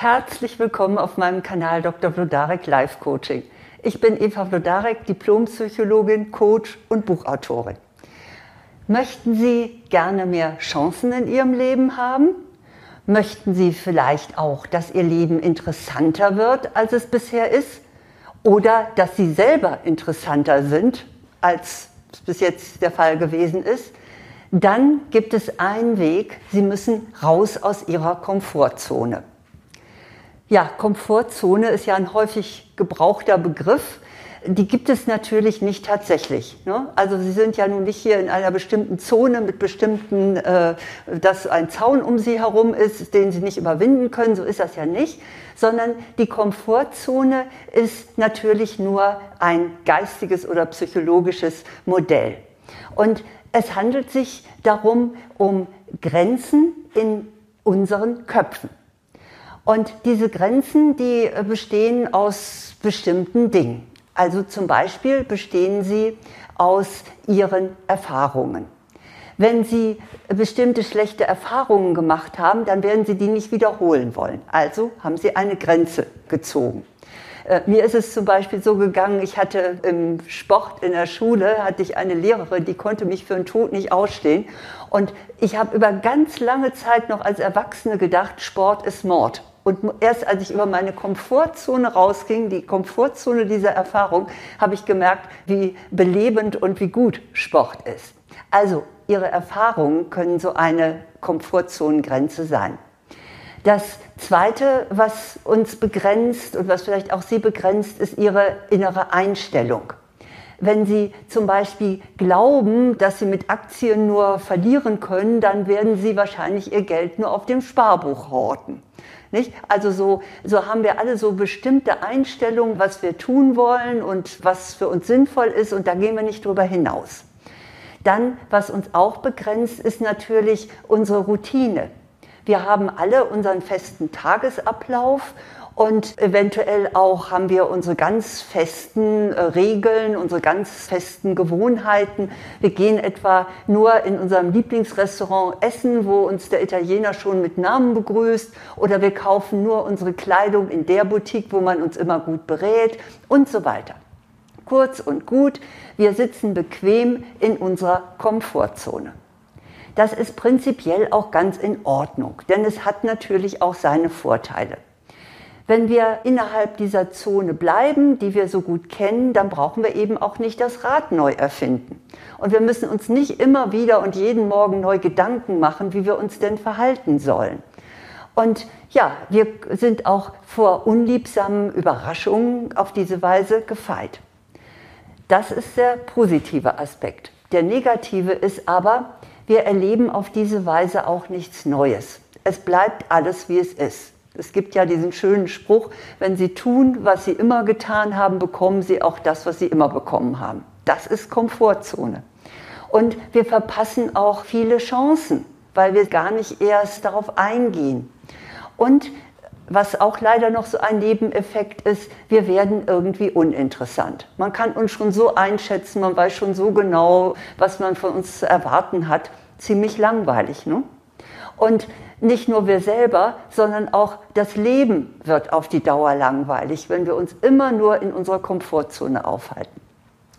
Herzlich willkommen auf meinem Kanal Dr. Vlodarek Life Coaching. Ich bin Eva Vlodarek, Diplompsychologin, Coach und Buchautorin. Möchten Sie gerne mehr Chancen in Ihrem Leben haben? Möchten Sie vielleicht auch, dass Ihr Leben interessanter wird, als es bisher ist? Oder dass Sie selber interessanter sind, als es bis jetzt der Fall gewesen ist? Dann gibt es einen Weg. Sie müssen raus aus Ihrer Komfortzone. Ja, Komfortzone ist ja ein häufig gebrauchter Begriff. Die gibt es natürlich nicht tatsächlich. Ne? Also Sie sind ja nun nicht hier in einer bestimmten Zone mit bestimmten, äh, dass ein Zaun um Sie herum ist, den Sie nicht überwinden können. So ist das ja nicht. Sondern die Komfortzone ist natürlich nur ein geistiges oder psychologisches Modell. Und es handelt sich darum um Grenzen in unseren Köpfen. Und diese Grenzen, die äh, bestehen aus bestimmten Dingen. Also zum Beispiel bestehen sie aus ihren Erfahrungen. Wenn Sie bestimmte schlechte Erfahrungen gemacht haben, dann werden Sie die nicht wiederholen wollen. Also haben Sie eine Grenze gezogen. Äh, mir ist es zum Beispiel so gegangen, ich hatte im Sport in der Schule, hatte ich eine Lehrerin, die konnte mich für den Tod nicht ausstehen. Und ich habe über ganz lange Zeit noch als Erwachsene gedacht, Sport ist Mord. Und erst als ich über meine Komfortzone rausging, die Komfortzone dieser Erfahrung, habe ich gemerkt, wie belebend und wie gut Sport ist. Also Ihre Erfahrungen können so eine Komfortzonengrenze sein. Das Zweite, was uns begrenzt und was vielleicht auch Sie begrenzt, ist Ihre innere Einstellung. Wenn Sie zum Beispiel glauben, dass Sie mit Aktien nur verlieren können, dann werden Sie wahrscheinlich Ihr Geld nur auf dem Sparbuch horten. Nicht? Also so, so haben wir alle so bestimmte Einstellungen, was wir tun wollen und was für uns sinnvoll ist und da gehen wir nicht drüber hinaus. Dann, was uns auch begrenzt, ist natürlich unsere Routine. Wir haben alle unseren festen Tagesablauf und eventuell auch haben wir unsere ganz festen äh, Regeln, unsere ganz festen Gewohnheiten. Wir gehen etwa nur in unserem Lieblingsrestaurant essen, wo uns der Italiener schon mit Namen begrüßt. Oder wir kaufen nur unsere Kleidung in der Boutique, wo man uns immer gut berät und so weiter. Kurz und gut, wir sitzen bequem in unserer Komfortzone. Das ist prinzipiell auch ganz in Ordnung, denn es hat natürlich auch seine Vorteile. Wenn wir innerhalb dieser Zone bleiben, die wir so gut kennen, dann brauchen wir eben auch nicht das Rad neu erfinden. Und wir müssen uns nicht immer wieder und jeden Morgen neu Gedanken machen, wie wir uns denn verhalten sollen. Und ja, wir sind auch vor unliebsamen Überraschungen auf diese Weise gefeit. Das ist der positive Aspekt. Der negative ist aber, wir erleben auf diese Weise auch nichts Neues. Es bleibt alles, wie es ist. Es gibt ja diesen schönen Spruch, wenn Sie tun, was Sie immer getan haben, bekommen Sie auch das, was Sie immer bekommen haben. Das ist Komfortzone. Und wir verpassen auch viele Chancen, weil wir gar nicht erst darauf eingehen. Und was auch leider noch so ein Nebeneffekt ist, wir werden irgendwie uninteressant. Man kann uns schon so einschätzen, man weiß schon so genau, was man von uns zu erwarten hat. Ziemlich langweilig, ne? Und nicht nur wir selber, sondern auch das Leben wird auf die Dauer langweilig, wenn wir uns immer nur in unserer Komfortzone aufhalten.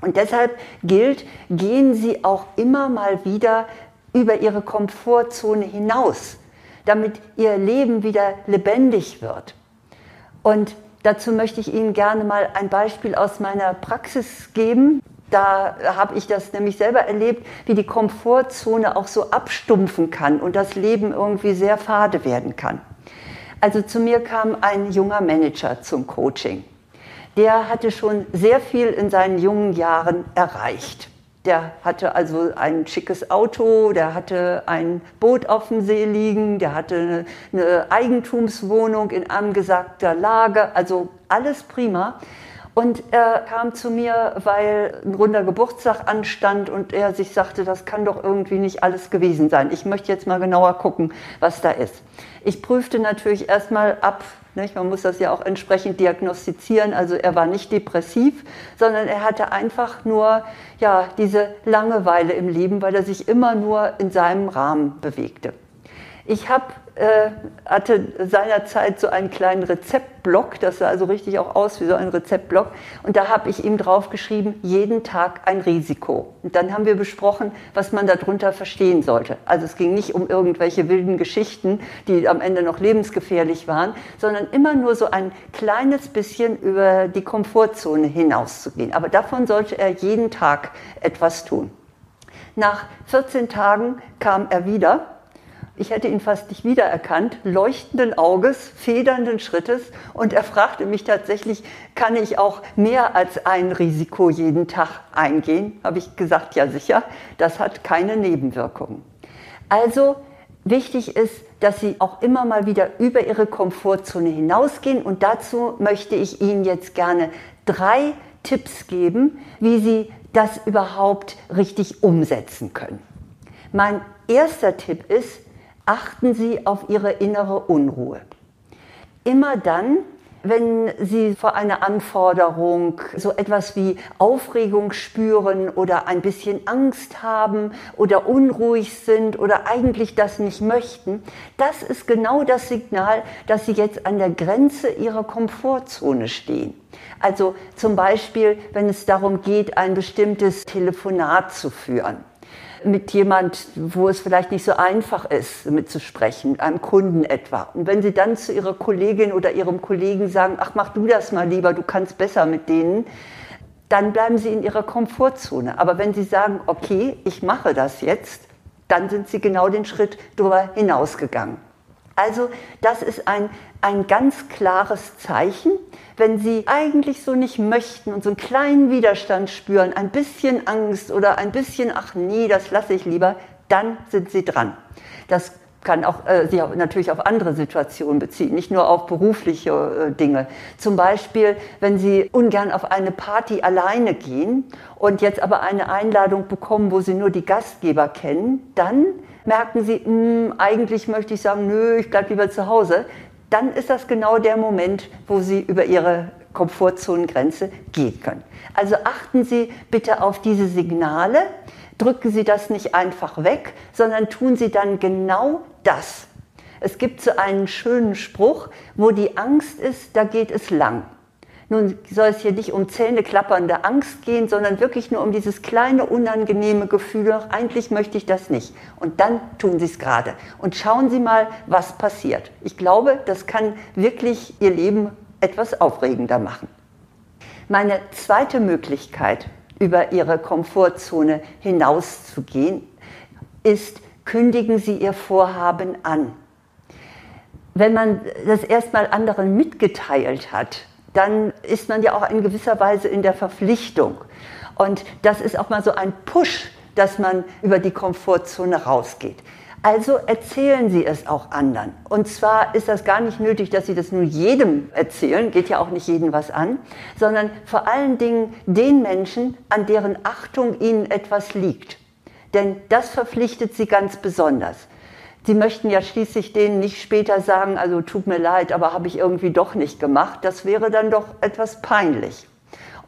Und deshalb gilt, gehen Sie auch immer mal wieder über Ihre Komfortzone hinaus, damit Ihr Leben wieder lebendig wird. Und dazu möchte ich Ihnen gerne mal ein Beispiel aus meiner Praxis geben. Da habe ich das nämlich selber erlebt, wie die Komfortzone auch so abstumpfen kann und das Leben irgendwie sehr fade werden kann. Also zu mir kam ein junger Manager zum Coaching. Der hatte schon sehr viel in seinen jungen Jahren erreicht. Der hatte also ein schickes Auto, der hatte ein Boot auf dem See liegen, der hatte eine Eigentumswohnung in angesagter Lage, also alles prima. Und er kam zu mir, weil ein runder Geburtstag anstand und er sich sagte, das kann doch irgendwie nicht alles gewesen sein. Ich möchte jetzt mal genauer gucken, was da ist. Ich prüfte natürlich erstmal ab, nicht? man muss das ja auch entsprechend diagnostizieren, also er war nicht depressiv, sondern er hatte einfach nur ja, diese Langeweile im Leben, weil er sich immer nur in seinem Rahmen bewegte. Ich habe äh, hatte seinerzeit so einen kleinen Rezeptblock, das sah also richtig auch aus wie so ein Rezeptblock. Und da habe ich ihm drauf geschrieben, jeden Tag ein Risiko. Und dann haben wir besprochen, was man darunter verstehen sollte. Also es ging nicht um irgendwelche wilden Geschichten, die am Ende noch lebensgefährlich waren, sondern immer nur so ein kleines bisschen über die Komfortzone hinauszugehen. Aber davon sollte er jeden Tag etwas tun. Nach 14 Tagen kam er wieder ich hätte ihn fast nicht wiedererkannt, leuchtenden Auges, federnden Schrittes und er fragte mich tatsächlich, kann ich auch mehr als ein Risiko jeden Tag eingehen? Habe ich gesagt, ja sicher, das hat keine Nebenwirkungen. Also wichtig ist, dass Sie auch immer mal wieder über Ihre Komfortzone hinausgehen und dazu möchte ich Ihnen jetzt gerne drei Tipps geben, wie Sie das überhaupt richtig umsetzen können. Mein erster Tipp ist, achten Sie auf Ihre innere Unruhe. Immer dann, wenn Sie vor einer Anforderung so etwas wie Aufregung spüren oder ein bisschen Angst haben oder unruhig sind oder eigentlich das nicht möchten, das ist genau das Signal, dass Sie jetzt an der Grenze Ihrer Komfortzone stehen. Also zum Beispiel, wenn es darum geht, ein bestimmtes Telefonat zu führen mit jemand, wo es vielleicht nicht so einfach ist, mitzusprechen, einem Kunden etwa. Und wenn Sie dann zu Ihrer Kollegin oder Ihrem Kollegen sagen, ach, mach du das mal lieber, du kannst besser mit denen, dann bleiben Sie in Ihrer Komfortzone. Aber wenn Sie sagen, okay, ich mache das jetzt, dann sind Sie genau den Schritt darüber hinausgegangen. Also das ist ein, ein ganz klares Zeichen, wenn Sie eigentlich so nicht möchten und so einen kleinen Widerstand spüren, ein bisschen Angst oder ein bisschen, ach nee, das lasse ich lieber, dann sind Sie dran. Das kann auch äh, sich auch natürlich auf andere Situationen beziehen, nicht nur auf berufliche äh, Dinge. Zum Beispiel, wenn Sie ungern auf eine Party alleine gehen und jetzt aber eine Einladung bekommen, wo Sie nur die Gastgeber kennen, dann merken Sie, mh, hm, eigentlich möchte ich sagen, nö, ich bleibe lieber zu Hause, dann ist das genau der Moment, wo Sie über Ihre Komfortzonengrenze gehen können. Also achten Sie bitte auf diese Signale, drücken Sie das nicht einfach weg, sondern tun Sie dann genau das. Es gibt so einen schönen Spruch, wo die Angst ist, da geht es lang. Nun soll es hier nicht um zähneklappernde Angst gehen, sondern wirklich nur um dieses kleine unangenehme Gefühl, eigentlich möchte ich das nicht. Und dann tun Sie es gerade. Und schauen Sie mal, was passiert. Ich glaube, das kann wirklich Ihr Leben etwas aufregender machen. Meine zweite Möglichkeit, über Ihre Komfortzone hinauszugehen, ist, kündigen Sie Ihr Vorhaben an. Wenn man das erstmal anderen mitgeteilt hat, dann ist man ja auch in gewisser Weise in der Verpflichtung. Und das ist auch mal so ein Push, dass man über die Komfortzone rausgeht. Also erzählen Sie es auch anderen. Und zwar ist das gar nicht nötig, dass Sie das nur jedem erzählen, geht ja auch nicht jedem was an, sondern vor allen Dingen den Menschen, an deren Achtung Ihnen etwas liegt. Denn das verpflichtet Sie ganz besonders. Sie möchten ja schließlich denen nicht später sagen, also tut mir leid, aber habe ich irgendwie doch nicht gemacht. Das wäre dann doch etwas peinlich.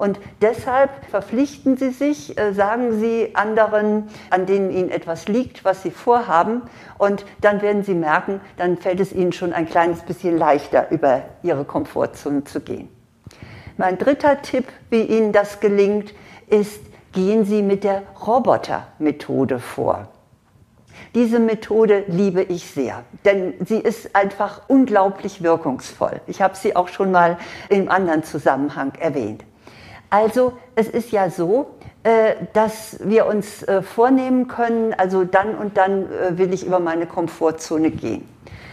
Und deshalb verpflichten Sie sich, äh, sagen Sie anderen, an denen Ihnen etwas liegt, was Sie vorhaben. Und dann werden Sie merken, dann fällt es Ihnen schon ein kleines bisschen leichter, über Ihre Komfortzone zu gehen. Mein dritter Tipp, wie Ihnen das gelingt, ist, gehen Sie mit der Roboter-Methode vor. Diese Methode liebe ich sehr, denn sie ist einfach unglaublich wirkungsvoll. Ich habe sie auch schon mal im anderen Zusammenhang erwähnt. Also es ist ja so, äh, dass wir uns äh, vornehmen können, also dann und dann äh, will ich über meine Komfortzone gehen.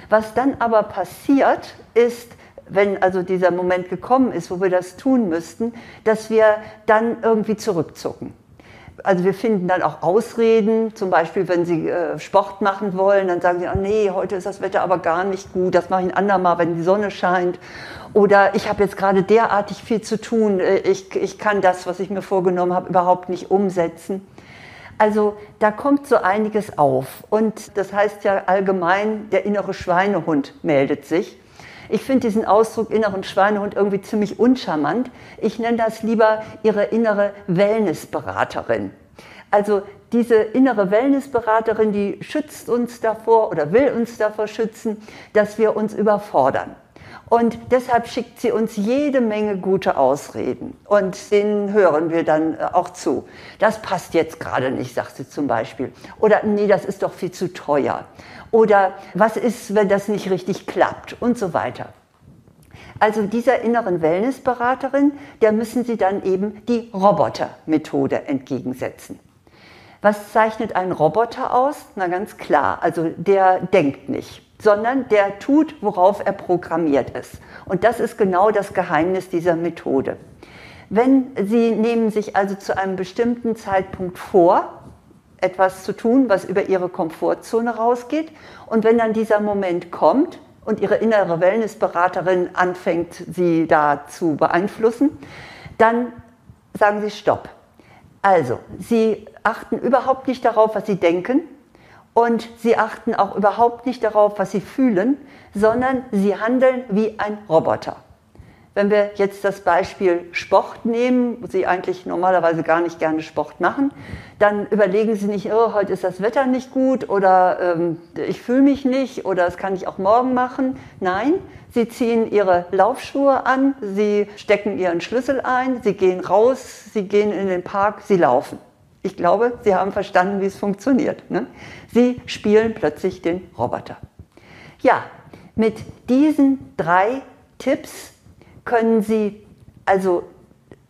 Was dann aber passiert, ist, wenn also dieser Moment gekommen ist, wo wir das tun müssten, dass wir dann irgendwie zurückzucken also wir finden dann auch Ausreden, zum Beispiel, wenn Sie äh, Sport machen wollen, dann sagen Sie, oh nee, heute ist das Wetter aber gar nicht gut, das mache ich ein andermal, wenn die Sonne scheint. Oder ich habe jetzt gerade derartig viel zu tun, äh, ich, ich kann das, was ich mir vorgenommen habe, überhaupt nicht umsetzen. Also da kommt so einiges auf. Und das heißt ja allgemein, der innere Schweinehund meldet sich. Ich finde diesen Ausdruck inneren Schweinehund irgendwie ziemlich uncharmant. Ich nenne das lieber Ihre innere Wellnessberaterin. Also diese innere Wellnessberaterin, die schützt uns davor oder will uns davor schützen, dass wir uns überfordern. Und deshalb schickt sie uns jede Menge gute Ausreden. Und denen hören wir dann äh, auch zu. Das passt jetzt gerade nicht, sagt sie zum Beispiel. Oder nee, das ist doch viel zu teuer. Oder was ist, wenn das nicht richtig klappt und so weiter. Also dieser inneren Wellnessberaterin, der müssen Sie dann eben die Robotermethode entgegensetzen. Was zeichnet einen Roboter aus? Na ganz klar, also der denkt nicht, sondern der tut, worauf er programmiert ist. Und das ist genau das Geheimnis dieser Methode. Wenn Sie nehmen sich also zu einem bestimmten Zeitpunkt vor, etwas zu tun, was über Ihre Komfortzone rausgeht, und wenn dann dieser Moment kommt, und ihre innere Wellnessberaterin anfängt, sie da zu beeinflussen, dann sagen sie Stopp. Also, sie achten überhaupt nicht darauf, was sie denken und sie achten auch überhaupt nicht darauf, was sie fühlen, sondern sie handeln wie ein Roboter. Wenn wir jetzt das Beispiel Sport nehmen, wo Sie eigentlich normalerweise gar nicht gerne Sport machen, dann überlegen Sie nicht, oh, heute ist das Wetter nicht gut oder ähm, ich fühle mich nicht oder das kann ich auch morgen machen. Nein, Sie ziehen Ihre Laufschuhe an, Sie stecken Ihren Schlüssel ein, Sie gehen raus, Sie gehen in den Park, Sie laufen. Ich glaube, Sie haben verstanden, wie es funktioniert. Ne? Sie spielen plötzlich den Roboter. Ja, mit diesen drei Tipps können Sie also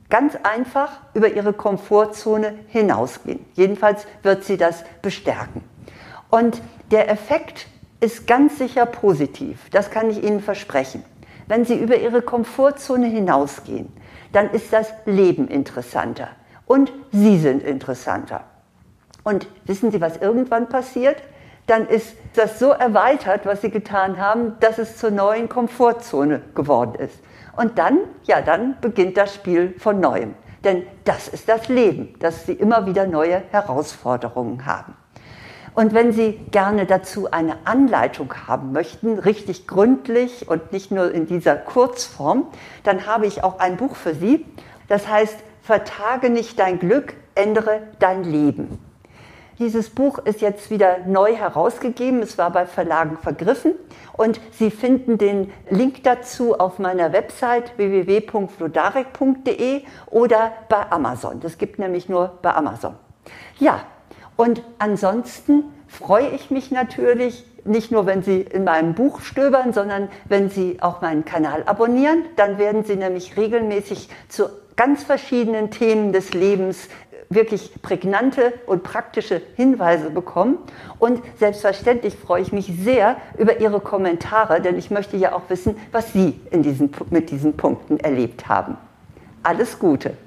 ganz einfach über Ihre Komfortzone hinausgehen. Jedenfalls wird sie das bestärken. Und der Effekt ist ganz sicher positiv, das kann ich Ihnen versprechen. Wenn Sie über Ihre Komfortzone hinausgehen, dann ist das Leben interessanter und Sie sind interessanter. Und wissen Sie, was irgendwann passiert? Dann ist das so erweitert, was Sie getan haben, dass es zur neuen Komfortzone geworden ist. Und dann, ja, dann beginnt das Spiel von neuem. Denn das ist das Leben, dass Sie immer wieder neue Herausforderungen haben. Und wenn Sie gerne dazu eine Anleitung haben möchten, richtig gründlich und nicht nur in dieser Kurzform, dann habe ich auch ein Buch für Sie. Das heißt, Vertage nicht dein Glück, ändere dein Leben. Dieses Buch ist jetzt wieder neu herausgegeben. Es war bei Verlagen vergriffen. Und Sie finden den Link dazu auf meiner Website www.flodarek.de oder bei Amazon. Das gibt nämlich nur bei Amazon. Ja, und ansonsten freue ich mich natürlich, nicht nur wenn Sie in meinem Buch stöbern, sondern wenn Sie auch meinen Kanal abonnieren. Dann werden Sie nämlich regelmäßig zu ganz verschiedenen Themen des Lebens wirklich prägnante und praktische Hinweise bekommen. Und selbstverständlich freue ich mich sehr über Ihre Kommentare, denn ich möchte ja auch wissen, was Sie in diesen, mit diesen Punkten erlebt haben. Alles Gute!